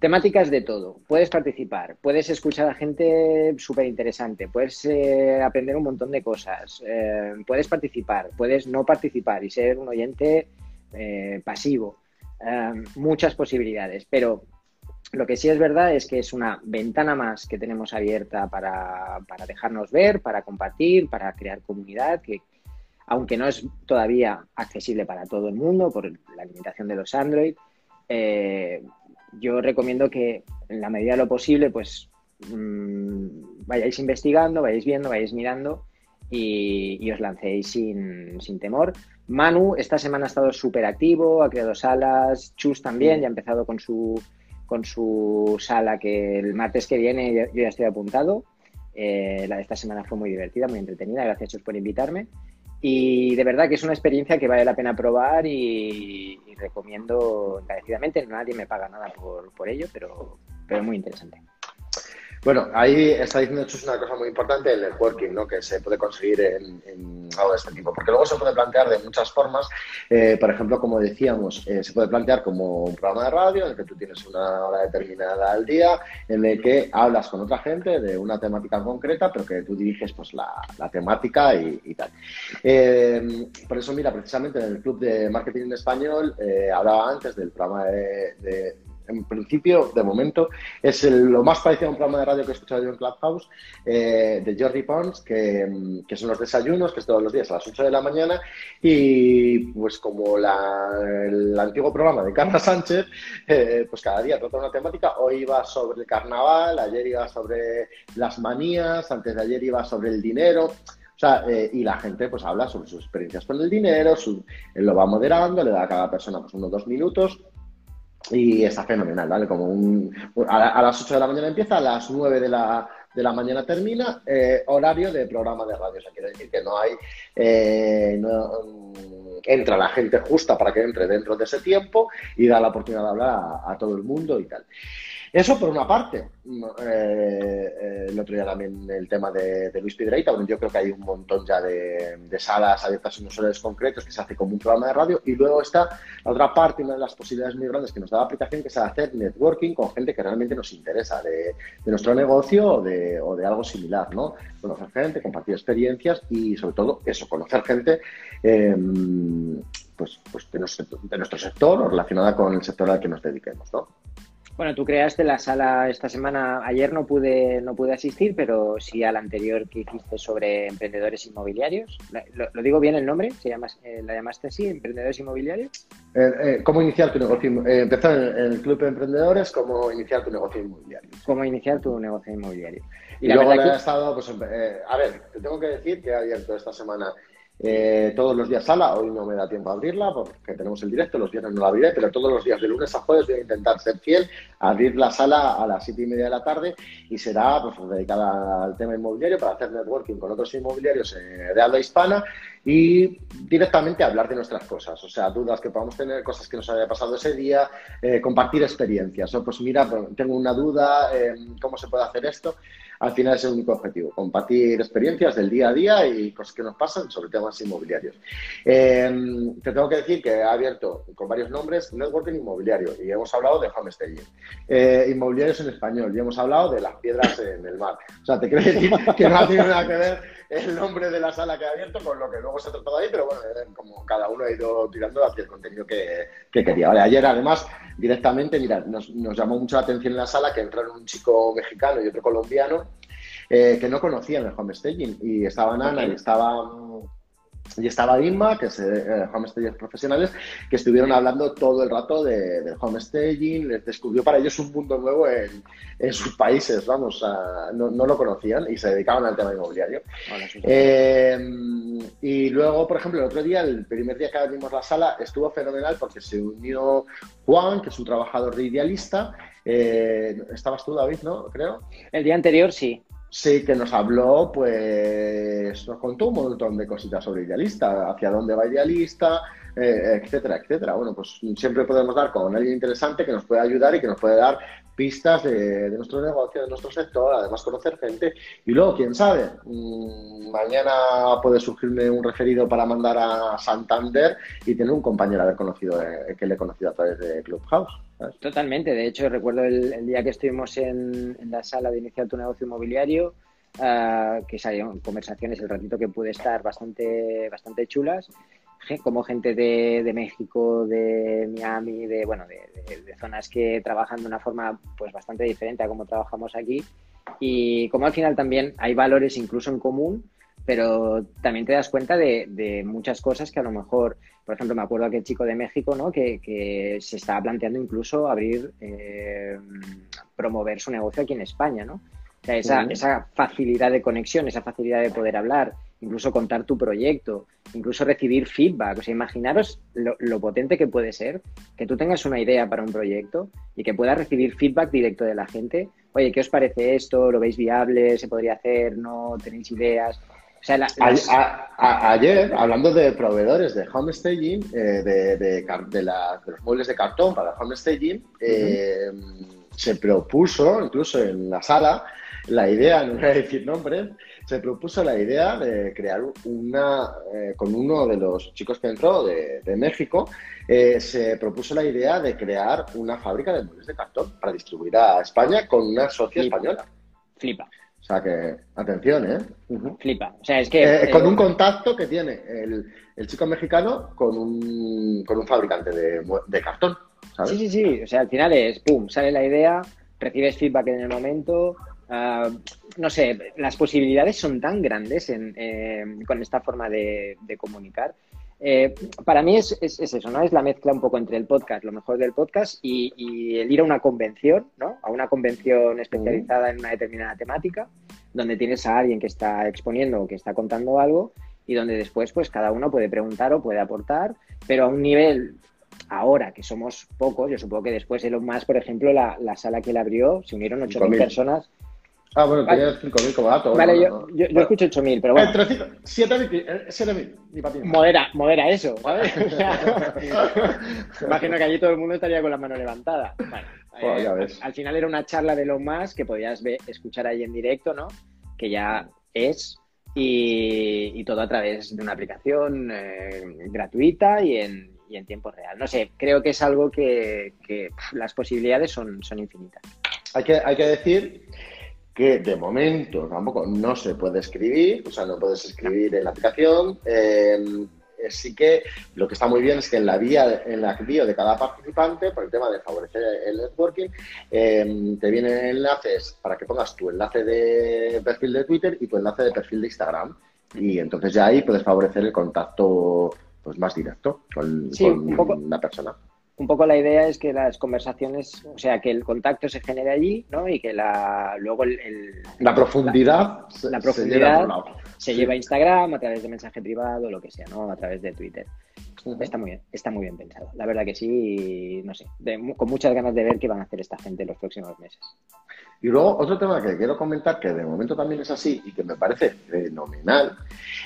Temáticas de todo. Puedes participar, puedes escuchar a gente súper interesante, puedes eh, aprender un montón de cosas, eh, puedes participar, puedes no participar y ser un oyente eh, pasivo. muchas posibilidades, pero lo que sí es verdad es que es una ventana más que tenemos abierta para, para dejarnos ver, para compartir, para crear comunidad, que aunque no es todavía accesible para todo el mundo por la limitación de los Android, yo recomiendo que en la medida de lo posible, pues mm, vayáis investigando, vayáis viendo, vayáis mirando y, os lancéis sin, temor. Manu esta semana ha estado súper activo, ha creado salas, Chus también, ya ha empezado con su, con su sala que el martes que viene yo, ya estoy apuntado. Eh, la de esta semana fue muy divertida, muy entretenida, gracias Chus por invitarme. Y de verdad que es una experiencia que vale la pena probar y, recomiendo encarecidamente. Nadie me paga nada por, ello, pero, pero muy interesante. Bueno, ahí está diciendo es una cosa muy importante, el networking, ¿no? que se puede conseguir en, algo de este tipo. Porque luego se puede plantear de muchas formas. Eh, por ejemplo, como decíamos, eh, se puede plantear como un programa de radio en el que tú tienes una hora determinada al día, en el que hablas con otra gente de una temática concreta, pero que tú diriges pues, la, temática y, tal. Eh, por eso, mira, precisamente en el Club de Marketing en Español hablaba antes del programa de en principio, de momento, es lo más parecido a un programa de radio que he escuchado yo en Clubhouse, eh, de Jordi Pons, que, son los desayunos, que es todos los días a las 8 de la mañana, y pues como el antiguo programa de Carla Sánchez, eh, pues cada día trata una temática, hoy iba sobre el carnaval, ayer iba sobre las manías, antes de ayer iba sobre el dinero, o sea, eh, y la gente pues habla sobre sus experiencias con el dinero, él lo va moderando, le da a cada persona pues unos dos minutos y está fenomenal, ¿vale? Como un, a, las 8 de la mañana empieza, a las 9 de la, de la mañana termina, eh, horario de programa de radio. O sea, quiere decir que no hay. Eh, mm, entra la gente justa para que entre dentro de ese tiempo y da la oportunidad de hablar a todo el mundo y tal. Eso por una parte. Eh, eh, el otro día también el tema de, Luis Piedreita, bueno, yo creo que hay un montón ya de, salas abiertas en unos horarios concretos que se hace como un programa de radio. Y luego está la otra parte, una de las posibilidades muy grandes que nos da la aplicación, que es hacer networking con gente que realmente nos interesa de, nuestro negocio o de, o de, algo similar, ¿no? Conocer gente, compartir experiencias y sobre todo eso, conocer gente. Em, pues, pues de, nuestro, de nuestro sector o relacionada con el sector al que nos dediquemos, ¿no? Bueno, tú creaste la sala esta semana. Ayer no pude, no pude asistir, pero sí al anterior que hiciste sobre emprendedores inmobiliarios. ¿Lo, digo bien el nombre? ¿Se llama, eh, ¿La llamaste así, emprendedores inmobiliarios? Eh, eh, ¿Cómo iniciar tu negocio? empezar en el Club de Emprendedores, ¿cómo iniciar tu negocio inmobiliario? ¿Cómo iniciar tu negocio inmobiliario? Y, luego he estado, pues, a ver, te tengo que decir que he abierto esta semana eh, todos los días sala, hoy no me da tiempo a abrirla porque tenemos el directo, los viernes no la abriré, pero todos los días de lunes a jueves voy a intentar ser fiel, abrir la sala a las siete y media de la tarde y será pues, dedicada al tema inmobiliario para hacer networking con otros inmobiliarios eh, de habla hispana y directamente hablar de nuestras cosas, o sea, dudas que podamos tener, cosas que nos haya pasado ese día, eh, compartir experiencias, o pues mira, pues, tengo una duda, ¿cómo se puede hacer esto? Al final es el único objetivo, compartir experiencias del día a día y cosas que nos pasan sobre temas inmobiliarios. Em, te tengo que decir que he abierto con varios nombres networking inmobiliario y hemos hablado de homestaging, eh, inmobiliarios en español y hemos hablado de las piedras en el mar. O sea, te quiero decir que no ha tenido nada que ver el nombre de la sala que he abierto con lo que luego se ha tratado ahí, pero bueno, eh, como cada uno ha ido tirando hacia el contenido que, quería. Vale, ayer además directamente, mira, nos, nos, llamó mucho la atención en la sala que entraron un chico mexicano y otro colombiano eh, que no conocían el homestaging y estaban Ana y estaba y estaba Inma, que es eh, homestagers profesionales, que estuvieron hablando todo el rato de, del homestaging, les descubrió para ellos un mundo nuevo en, en sus países, vamos, no, no, lo conocían y se dedicaban al tema inmobiliario. Eh, y luego, por ejemplo, el otro día, el primer día que abrimos la sala, estuvo fenomenal porque se unió Juan, que es un trabajador de idealista. Eh, estabas tú, David, ¿no? Creo. El día anterior sí. Sí, que nos habló, pues nos contó un montón de cositas sobre Idealista, hacia dónde va Idealista, eh, etcétera, etcétera. Bueno, pues siempre podemos dar con alguien interesante que nos puede ayudar y que nos puede dar pistas de, nuestro negocio, de nuestro sector, además conocer gente. Y luego, quién sabe, mm, mañana puede surgirme un referido para mandar a Santander y tener un compañero haber conocido, eh, que le he conocido a través de Clubhouse. Totalmente, de hecho recuerdo el, día que estuvimos en, la sala de iniciar tu negocio inmobiliario, uh, que salieron conversaciones el ratito que pude estar bastante, bastante chulas, como gente de, México, de Miami, de bueno, de, zonas que trabajan de una forma pues bastante diferente a como trabajamos aquí. Y como al final también hay valores incluso en común pero también te das cuenta de, muchas cosas que a lo mejor, por ejemplo, me acuerdo aquel chico de México, ¿no? Que, se estaba planteando incluso abrir, eh, promover su negocio aquí en España, ¿no? O sea, esa, esa facilidad de conexión, esa facilidad de poder hablar, incluso contar tu proyecto, incluso recibir feedback. O sea, imaginaros lo, lo, potente que puede ser que tú tengas una idea para un proyecto y que puedas recibir feedback directo de la gente. Oye, ¿qué os parece esto? ¿Lo veis viable? ¿Se podría hacer? ¿No? ¿Tenéis ideas? Ayer, hablando de proveedores de homestaging, eh, de, de, los muebles de cartón para homestaging, eh, se propuso, incluso en la sala, la idea, no voy a decir nombres, se propuso la idea de crear una, eh, con uno de los chicos que entró de, México, eh, se propuso la idea de crear una fábrica de muebles de cartón para distribuir a España con una socia española. Flipa. O sea que, atención, ¿eh? Flipa. O sea, es que. Eh, con un contacto que tiene el, chico mexicano con un, con un fabricante de, de cartón. ¿sabes? Sí, sí, sí. O sea, al final es, pum, sale la idea, recibes feedback en el momento, Ah, no sé, las posibilidades son tan grandes eh, con esta forma de, comunicar. Eh, para mí es, eso, ¿no? Es la mezcla un poco entre el podcast, lo mejor del podcast, y, el ir a una convención, ¿no? A una convención especializada en una determinada temática, donde tienes a alguien que está exponiendo o que está contando algo, y donde después, pues, cada uno puede preguntar o puede aportar, pero a un nivel ahora que somos pocos, yo supongo que después Elon Musk, por ejemplo, la, la sala que él abrió, se unieron 8.000 personas Ah, bueno, tenía 5.000 como dato. Vale, yo, yo, yo, escucho 8.000, pero bueno. Entre 7.000, 7.000, ni para Modera, modera eso, ¿sabes? imagino que allí todo el mundo estaría con las manos levantadas. Bueno, ya eh, ves. Al final era una charla de lo más que podías ver, escuchar ahí en directo, ¿no? Que ya es, y, y todo a través de una aplicación eh, gratuita y en, y en tiempo real. No sé, creo que es algo que, que las posibilidades son, son infinitas. Hay que, hay que decir que de momento tampoco no se puede escribir, o sea, no puedes escribir en la aplicación. Eh, sí que lo que está muy bien es que en la vía, en la bio de cada participante, por el tema de favorecer el networking, eh, te vienen enlaces para que pongas tu enlace de perfil de Twitter y tu enlace de perfil de Instagram. Y entonces ya ahí puedes favorecer el contacto pues más directo con, con la persona un poco la idea es que las conversaciones, o sea, que el contacto se genere allí, ¿no? Y que la, luego el, la profundidad, la, profundidad se, lleva a Instagram a través de mensaje privado, lo que sea, ¿no? A través de Twitter. Está muy bien, está muy bien pensado. La verdad que sí, no sé, con muchas ganas de ver qué van a hacer esta gente en los próximos meses. Y luego otro tema que quiero comentar, que de momento también es así y que me parece fenomenal,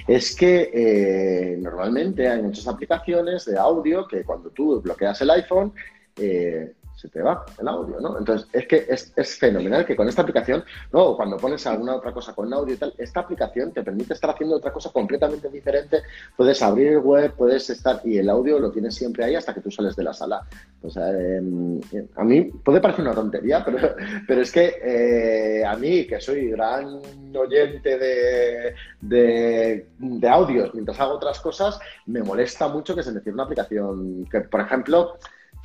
es que eh, normalmente hay muchas aplicaciones de audio que cuando tú bloqueas el iPhone, eh, se te va el audio, ¿no? Entonces, es que es, fenomenal que con esta aplicación, no, cuando pones alguna otra cosa con audio y tal, esta aplicación te permite estar haciendo otra cosa completamente diferente. Puedes abrir el web, puedes estar, y el audio lo tienes siempre ahí hasta que tú sales de la sala. Pues a mí puede parecer una tontería, pero, pero es que eh, a mí, que soy gran oyente de, de, de audios mientras hago otras cosas, me molesta mucho que se me cierre una aplicación que, por ejemplo,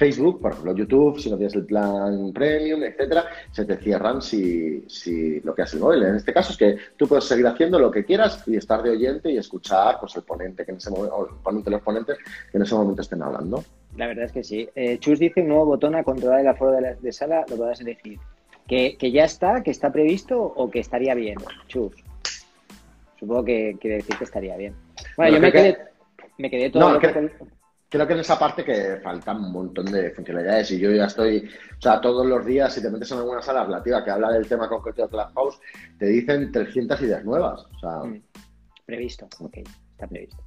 Facebook, por ejemplo, YouTube, si no tienes el plan premium, etcétera, se te cierran si, si lo que hace el móvil. En este caso es que tú puedes seguir haciendo lo que quieras y estar de oyente y escuchar pues, el ponente que en ese momento, o el ponente los ponentes que en ese momento estén hablando. La verdad es que sí. Eh, Chus dice un nuevo botón a controlar el aforo de, la, de sala, lo podrás elegir. ¿Que, ¿Que, ya está, que está previsto o que estaría bien, Chus? Supongo que quiere decir que estaría bien. Bueno, yo me quedé, me quedé todo creo que en esa parte que faltan un montón de funcionalidades y yo ya estoy, o sea, todos los días si te metes en alguna sala relativa que habla del tema concreto de Clubhouse, te dicen 300 ideas nuevas. O sea... Mm. Previsto, ok, está previsto.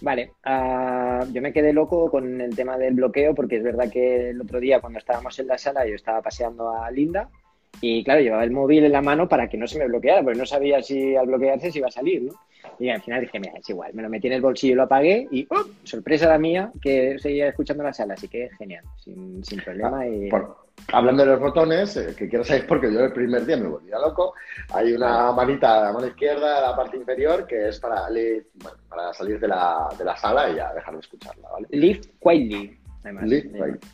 Vale, uh, yo me quedé loco con el tema del bloqueo porque es verdad que el otro día cuando estábamos en la sala yo estaba paseando a Linda y claro, llevaba el móvil en la mano para que no se me bloqueara, porque no sabía si al bloquearse se iba a salir, ¿no? Y al final dije, mira, es igual, me lo metí en el bolsillo y lo apagué y ¡oh! sorpresa la mía que seguía escuchando la sala, así que genial, sin, sin problema. Y... hablando de los botones, eh, que quiero saber porque yo el primer día me volvía loco, hay una manita a la mano izquierda, a la parte inferior, que es para, para salir de la, de la sala y ya dejar de escucharla, ¿vale? Live quietly.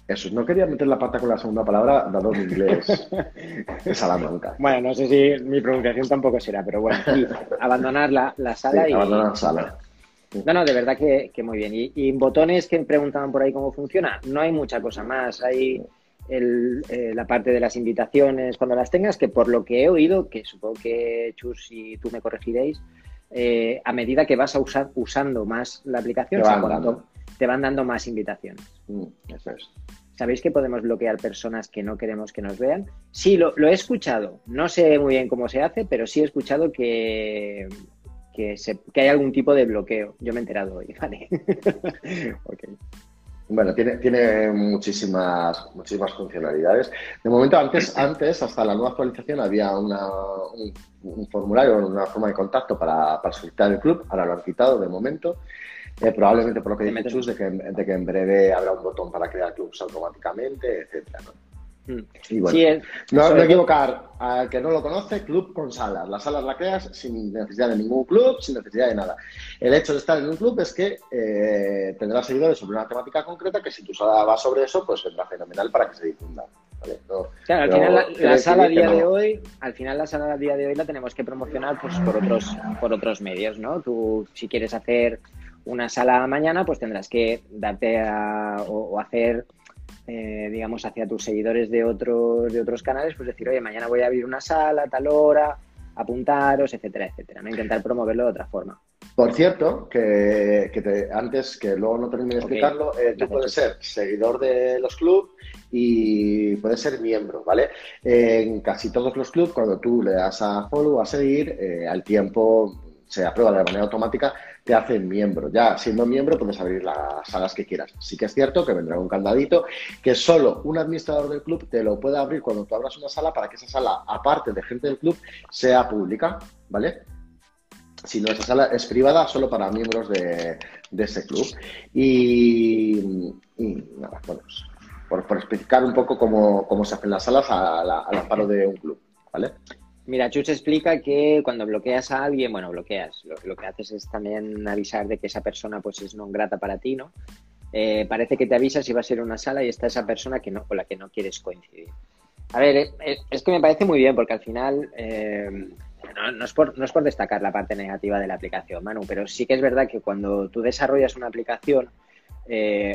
Eso, no quería meter la pata con la segunda palabra, dado mi inglés de Salamanca. Bueno, no sé si mi pronunciación tampoco será, pero bueno, abandonar la, sala y... Abandonar la sala. No, no, de verdad que, muy bien. Y, botones que preguntaban por ahí cómo funciona, no hay mucha cosa más. Hay eh, la parte de las invitaciones cuando las tengas, que por lo que he oído, que supongo que Chus y tú me corregiréis, eh, a medida que vas a usar, usando más la aplicación, te van dando más invitaciones. Mm, eso es. ¿Sabéis que podemos bloquear personas que no queremos que nos vean? Sí, lo, he escuchado. No sé muy bien cómo se hace, pero sí he escuchado que, que, hay algún tipo de bloqueo. Yo me he enterado hoy, ¿vale? Bueno, tiene, tiene muchísimas, muchísimas funcionalidades. De momento, antes, antes, hasta la nueva actualización, había una, un, formulario, una forma de contacto para, para solicitar el club. Ahora lo han quitado de momento. Eh, probablemente por lo que dice Chus, de que, de que en breve habrá un botón para crear clubs automáticamente, etcétera. ¿no? Mm. Y bueno, no, equivocar, al que no lo conoce, club con salas. Las salas las creas sin necesidad de ningún club, sin necesidad de nada. El hecho de estar en un club es que eh, tendrás seguidores sobre una temática concreta que si tu sala va sobre eso, pues vendrá fenomenal para que se difunda. claro, al final la, sala a día de hoy, al final la sala a día de hoy la tenemos que promocionar pues por otros, por otros medios, ¿no? Tú si quieres hacer una sala mañana, pues tendrás que darte a, o hacer eh, digamos, hacia tus seguidores de otros, de otros canales, pues decir, oye, mañana voy a abrir una sala a tal hora, apuntaros, etcétera, etcétera. ¿no? Intentar promoverlo de otra forma. Por cierto, que, antes, que luego no termine de explicarlo, eh, tú puedes ser seguidor de los clubes y puedes ser miembro, ¿vale? en casi todos los clubes, cuando tú le das a follow, a seguir, eh, al tiempo se aprueba de manera automática te hacen miembro. Ya siendo miembro puedes abrir las salas que quieras. Sí que es cierto que vendrá un candadito que solo un administrador del club te lo puede abrir cuando tú abras una sala para que esa sala, aparte de gente del club, sea pública, ¿vale? Si no, esa sala es privada solo para miembros de, ese club. Y, nada, bueno, pues, por, explicar un poco cómo, se hacen las salas al amparo de un club, ¿vale? Mira, Chuch explica que cuando bloqueas a alguien, bueno, bloqueas, lo, que haces es también avisar de que esa persona pues es no grata para ti, ¿no? Eh, parece que te avisas si va a ser una sala y está esa persona que no, con la que no quieres coincidir. A ver, eh, eh, es que me parece muy bien porque al final no, es por, no es por destacar la parte negativa de la aplicación, Manu, pero sí que es verdad que cuando tú desarrollas una aplicación,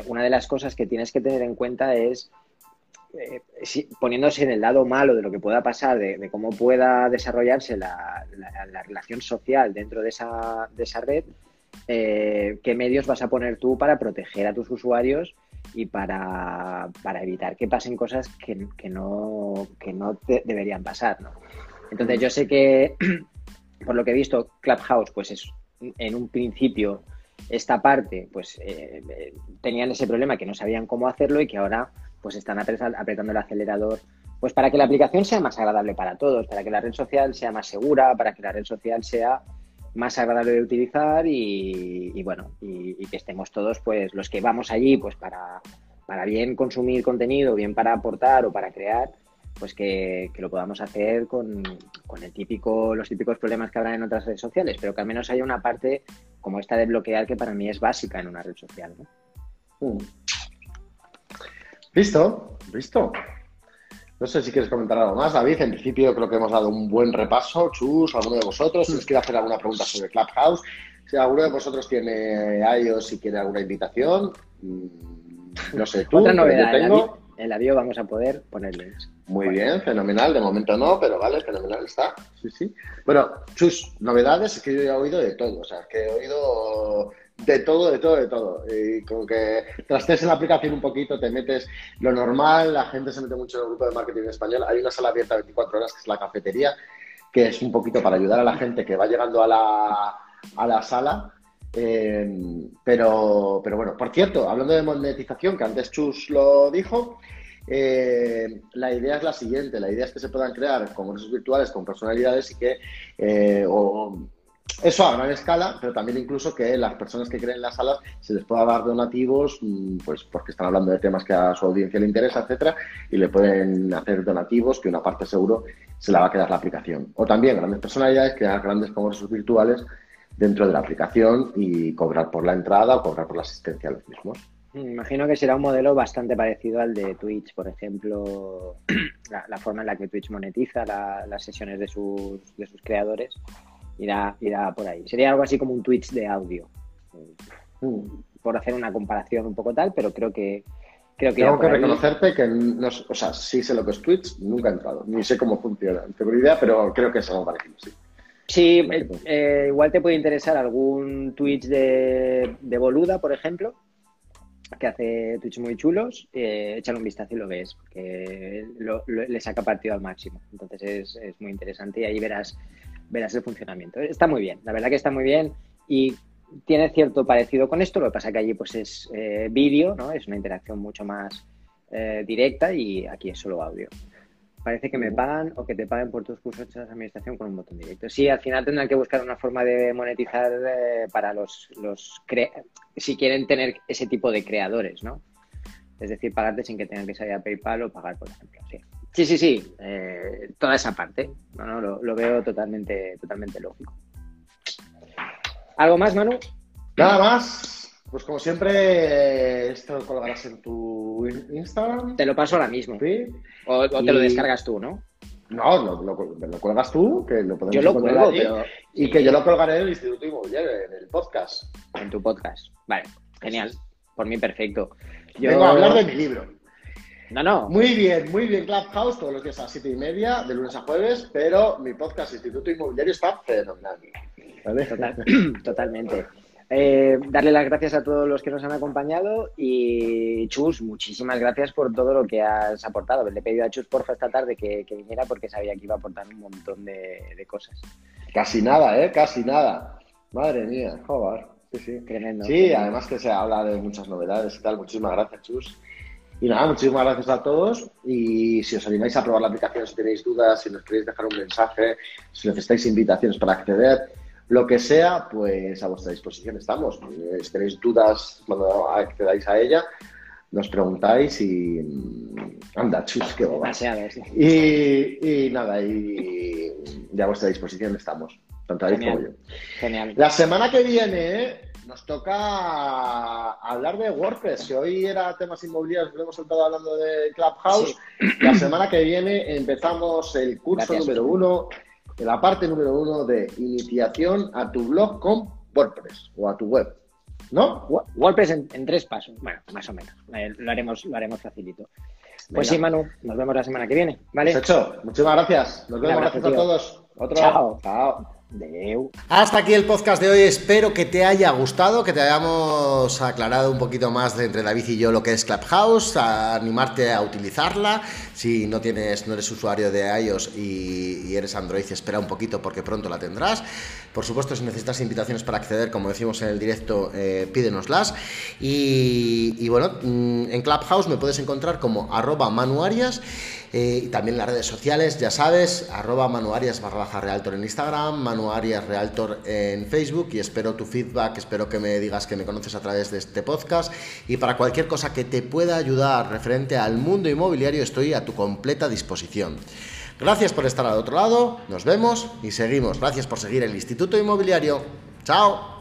una de las cosas que tienes que tener en cuenta es eh, poniéndose en el lado malo de lo que pueda pasar, de, cómo pueda desarrollarse la, relación social dentro de esa, de esa red, eh, qué medios vas a poner tú para proteger a tus usuarios y para, evitar que pasen cosas que, no, que no deberían pasar. Entonces yo sé que, por lo que he visto, Clubhouse pues es en un principio esta parte pues eh, tenían ese problema que no sabían cómo hacerlo y que ahora pues están apretando el acelerador pues para que la aplicación sea más agradable para todos, para que la red social sea más segura, para que la red social sea más agradable de utilizar y, bueno, y, que estemos todos, pues los que vamos allí, pues para, para bien consumir contenido, bien para aportar o para crear, pues que, lo podamos hacer con, el típico, los típicos problemas que habrá en otras redes sociales, pero que al menos haya una parte como esta de bloquear que para mí es básica en una red social. Mm. Listo, listo. No sé si quieres comentar algo más, David. En principio creo que hemos dado un buen repaso. Chus, alguno de vosotros, si os quiere hacer alguna pregunta sobre Clubhouse, si alguno de vosotros tiene iOS y quiere alguna invitación, mm, no sé, tú, Otra novedad, tengo. En la bio vamos a poder ponerles. Muy bien, fenomenal. De momento no, pero vale, fenomenal está. Sí, sí. Bueno, Chus, novedades es que yo ya he oído de todo. O sea, que he oído de todo, de todo, de todo. Y como que trastes en la aplicación un poquito, te metes lo normal, la gente se mete mucho en el grupo de marketing español. Hay una sala abierta 24 horas que es la cafetería, que es un poquito para ayudar a la gente que va llegando a la, a la sala. Eh, pero, pero bueno, por cierto, hablando de monetización, que antes Chus lo dijo, eh, la idea es la siguiente, la idea es que se puedan crear congresos virtuales con personalidades y que eh, o, eso a gran escala, pero también incluso que las personas que creen las salas se les pueda dar donativos, mm, pues porque están hablando de temas que a su audiencia le interesa, etcétera, y le pueden hacer donativos que una parte seguro se la va a quedar la aplicación. O también grandes personalidades crear grandes congresos virtuales dentro de la aplicación y cobrar por la entrada o cobrar por la asistencia a los mismos. Imagino que será un modelo bastante parecido al de Twitch, por ejemplo, la, forma en la que Twitch monetiza las sesiones de sus, de sus creadores irá, irá por ahí. Sería algo así como un Twitch de audio. Mm, por hacer una comparación un poco tal, pero creo que. Creo que Tengo que reconocerte que, no, o sea, sí sé lo que es Twitch, nunca he entrado, ni sé cómo funciona. tengo idea, pero creo que es algo parecido, sí. Sí, eh, igual te puede interesar algún Twitch de, de Boluda, por ejemplo, que hace Twitch muy chulos, eh, échale un vistazo y lo ves, porque le saca partido al máximo. Entonces es, es, muy interesante y ahí verás verás el funcionamiento. Está muy bien, la verdad que está muy bien y tiene cierto parecido con esto, lo que pasa que allí pues es eh, vídeo, ¿no? Es una interacción mucho más eh, directa y aquí es solo audio. Parece que me pagan o que te paguen por tus cursos de administración con un botón directo. Sí, al final tendrán que buscar una forma de monetizar eh, para los, los si quieren tener ese tipo de creadores, ¿no? Es decir, pagarte sin que tengan que salir a PayPal o pagar, por ejemplo. Sí, sí, sí, sí. toda esa parte. No, no, lo, lo, veo totalmente, totalmente lógico. ¿Algo más, Manu? Nada más. Pues como siempre, esto lo colgarás en tu Instagram. Te lo paso ahora mismo. ¿Sí? O, te lo descargas tú, ¿no? No, lo, lo, cuelgas tú, que lo podemos Yo lo cuelgo, pero... Y que yo lo colgaré en el Instituto Inmobiliario, en el podcast. En tu podcast. Vale, genial. Por mí, perfecto. Yo... Vengo a hablar de mi libro. No, no. Muy bien, muy bien, Clubhouse, todos los días a las siete y media, de lunes a jueves, pero mi podcast Instituto Inmobiliario está fenomenal. totalmente. Eh, darle las gracias a todos los que nos han acompañado y Chus, muchísimas gracias por todo lo que has aportado. Le he pedido a Chus, porfa, esta tarde que, viniera porque sabía que iba a aportar un montón de, cosas. Casi nada, ¿eh? Casi nada. Madre mía, joder. Sí, sí. Tremendo. Sí, además que se habla de muchas novedades y tal. Muchísimas gracias, Chus. Y nada, muchísimas gracias a todos. Y si os animáis a probar la aplicación, si tenéis dudas, si nos queréis dejar un mensaje, si necesitáis invitaciones para acceder, lo que sea, pues a vuestra disposición estamos. Si tenéis dudas cuando accedáis a ella, nos preguntáis y anda, chus, qué boba. Y, y, nada, y, a vuestra disposición estamos, tanto David como yo. Genial. La semana que viene nos toca hablar de WordPress, que hoy era temas inmobiliarios, lo hemos soltado hablando de Clubhouse. La semana que viene empezamos el curso número uno la parte número uno de iniciación a tu blog con WordPress o a tu web. ¿No? WordPress en, tres pasos. Bueno, más o menos. Eh, lo, haremos, lo haremos facilito. Pues sí, Manu, nos vemos la semana que viene. ¿vale? Hecho. Muchísimas gracias. Nos vemos. gracias a todos. Otro. Chao. Chao. Hasta aquí el podcast de hoy. Espero que te haya gustado, que te hayamos aclarado un poquito más de entre David y yo lo que es Clubhouse, animarte a utilizarla. Si no tienes, no eres usuario de iOS y, eres Android, espera un poquito porque pronto la tendrás. Por supuesto, si necesitas invitaciones para acceder, como decimos en el directo, eh, pídenoslas. Y, bueno, mm, en Clubhouse me puedes encontrar como arroba manuarias. Eh, y también las redes sociales, ya sabes, arroba manuarias barra baja realtor en Instagram, manuarias realtor en Facebook y espero tu feedback, espero que me digas que me conoces a través de este podcast y para cualquier cosa que te pueda ayudar referente al mundo inmobiliario estoy a completa disposición. Gracias por estar al otro lado, nos vemos y seguimos. Gracias por seguir el Instituto Inmobiliario. Chao.